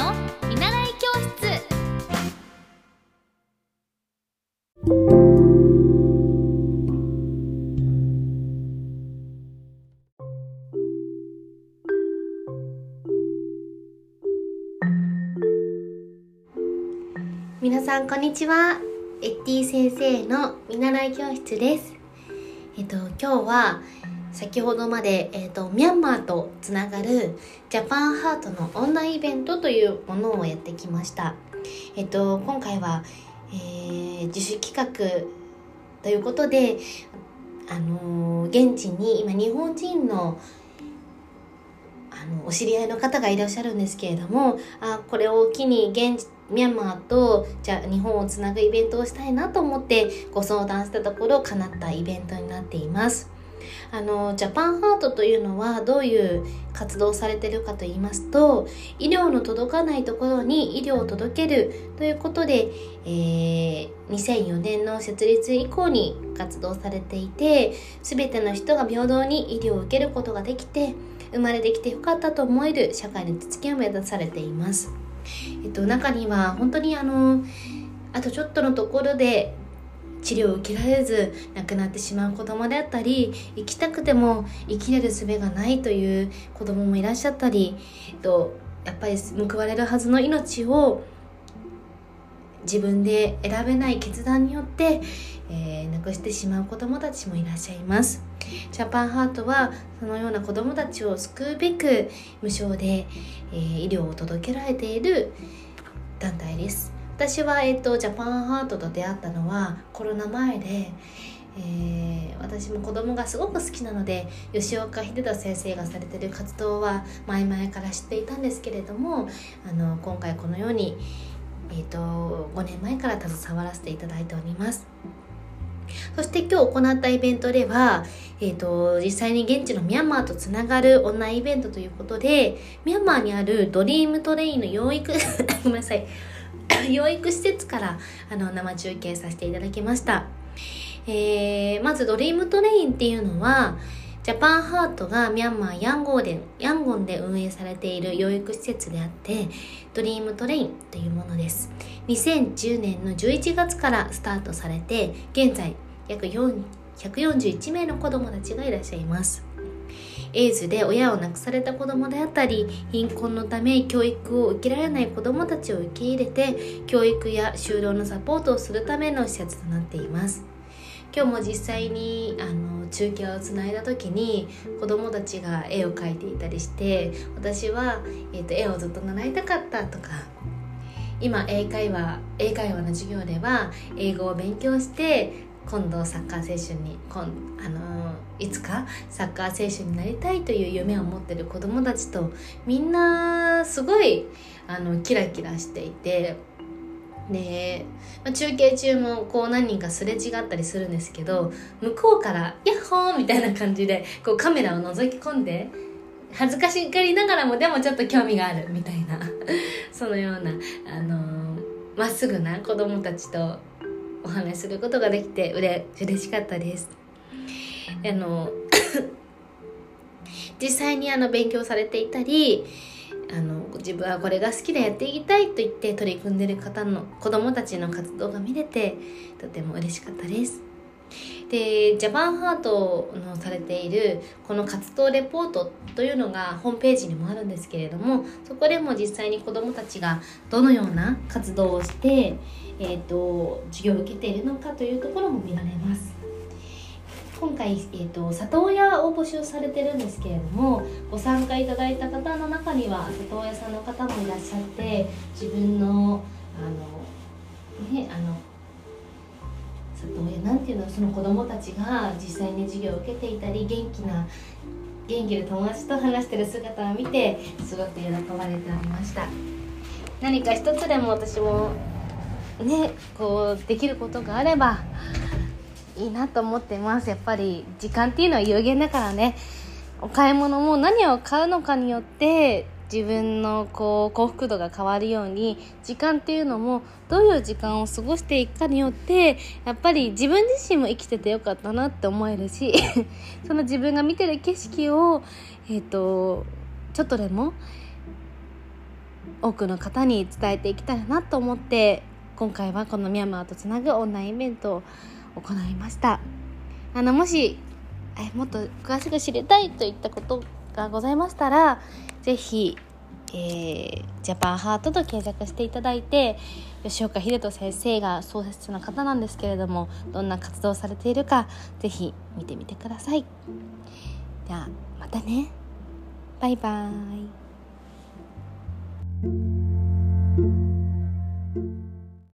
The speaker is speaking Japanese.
の見習い教室。皆さんこんにちは。エッティ先生の見習い教室です。えっと今日は先ほどまで、えっと、ミャンマーとつながるジャパンハートのオンラインイベントというものをやってきましたえっと今回は、えー、自主企画ということであの現地に今日本人のあのお知り合いの方がいらっしゃるんですけれどもあこれを機に現地ミャンマーとじゃあ日本をつなぐイベントをしたいなと思ってご相談したところ叶ったイベントになっています。あのジャパンハートというのはどういう活動をされてるかと言いますと医療の届かないところに医療を届けるということで、えー、2004年の設立以降に活動されていて全ての人が平等に医療を受けることができて生まれてきてよかったと思える社会の実現を目指されています。えっと、中には本当にあのあとちょっとのところで治療を受けられず亡くなってしまう子供であったり生きたくても生きれる術がないという子供もいらっしゃったり、えっと、やっぱり報われるはずの命を自分で選べない決断によって、えー、亡くしてしまう子供たちもいらっしゃいます。ジャパンハートはそのような子供たちを救うべく無償で、えー、医療を届けられている団体です。私は、えっと、ジャパンハートと出会ったのはコロナ前で、えー、私も子供がすごく好きなので吉岡秀人先生がされてる活動は前々から知っていたんですけれどもあの今回このように、えーと、5年前から携わらせていただいております。そして今日行ったイベントでは、えっ、ー、と、実際に現地のミャンマーとつながるオンラインイベントということで、ミャンマーにあるドリームトレインの養育 ごめんなさい、養育施設からあの生中継させていただきました。えー、まずドリームトレインっていうのは、ジャパンハートがミャンマーヤンゴーでヤンゴンで運営されている養育施設であってドリームトレインというものです2010年の11月からスタートされて現在約4 141名の子どもたちがいらっしゃいますエイズで親を亡くされた子供であったり貧困のため教育を受けられない子供たちを受け入れて教育や就労のサポートをするための施設となっています。今日も実際にあの中継をつないだ時に子供たちが絵を描いていたりして私は、えーと、絵をずっと習いたかったとか今英会話英会話の授業では英語を勉強して今度サッカー選手に今あのいつかサッカー選手になりたいという夢を持ってる子どもたちとみんなすごいあのキラキラしていてで、まあ、中継中もこう何人かすれ違ったりするんですけど向こうから「ヤッホー!」みたいな感じでこうカメラを覗き込んで恥ずかしがりながらもでもちょっと興味があるみたいなそのようなあのまっすぐな子供たちとお話しすることができてうれ嬉しかったです。あの 実際にあの勉強されていたりあの自分はこれが好きでやっていきたいと言って取り組んでる方の子どもたちの活動が見れてとても嬉しかったです。でジャパンハートのされているこの活動レポートというのがホームページにもあるんですけれどもそこでも実際に子どもたちがどのような活動をして、えーと、授業を受けているのかというところも見られます。今回、えーと、里親を募集されてるんですけれどもご参加いただいた方の中には里親さんの方もいらっしゃって自分のあのねあの里親なんていうのその子供たちが実際に授業を受けていたり元気な元気で友達と話してる姿を見てすごく喜ばれておりました。何か一つでも私もねこうできることがあればいいなと思ってます。やっぱり時間っていうのは有限だからね。お買い物も何を買うのかによって自分のこう幸福度が変わるように時間っていうのもどういう時間を過ごしていくかによってやっぱり自分自身も生きててよかったなって思えるし その自分が見てる景色を、えーと、ちょっとでも多くの方に伝えていきたいなと思って今回はこのミャンマーとつなぐオンラインイベントを行いました。あのもしえもっと詳しく知りたいといったことがございましたらぜひえー、ジャパンハートと検索していただいて吉岡秀人先生が創設者の方なんですけれどもどんな活動をされているか是非見てみてください。じゃあまたね。バイバーイ。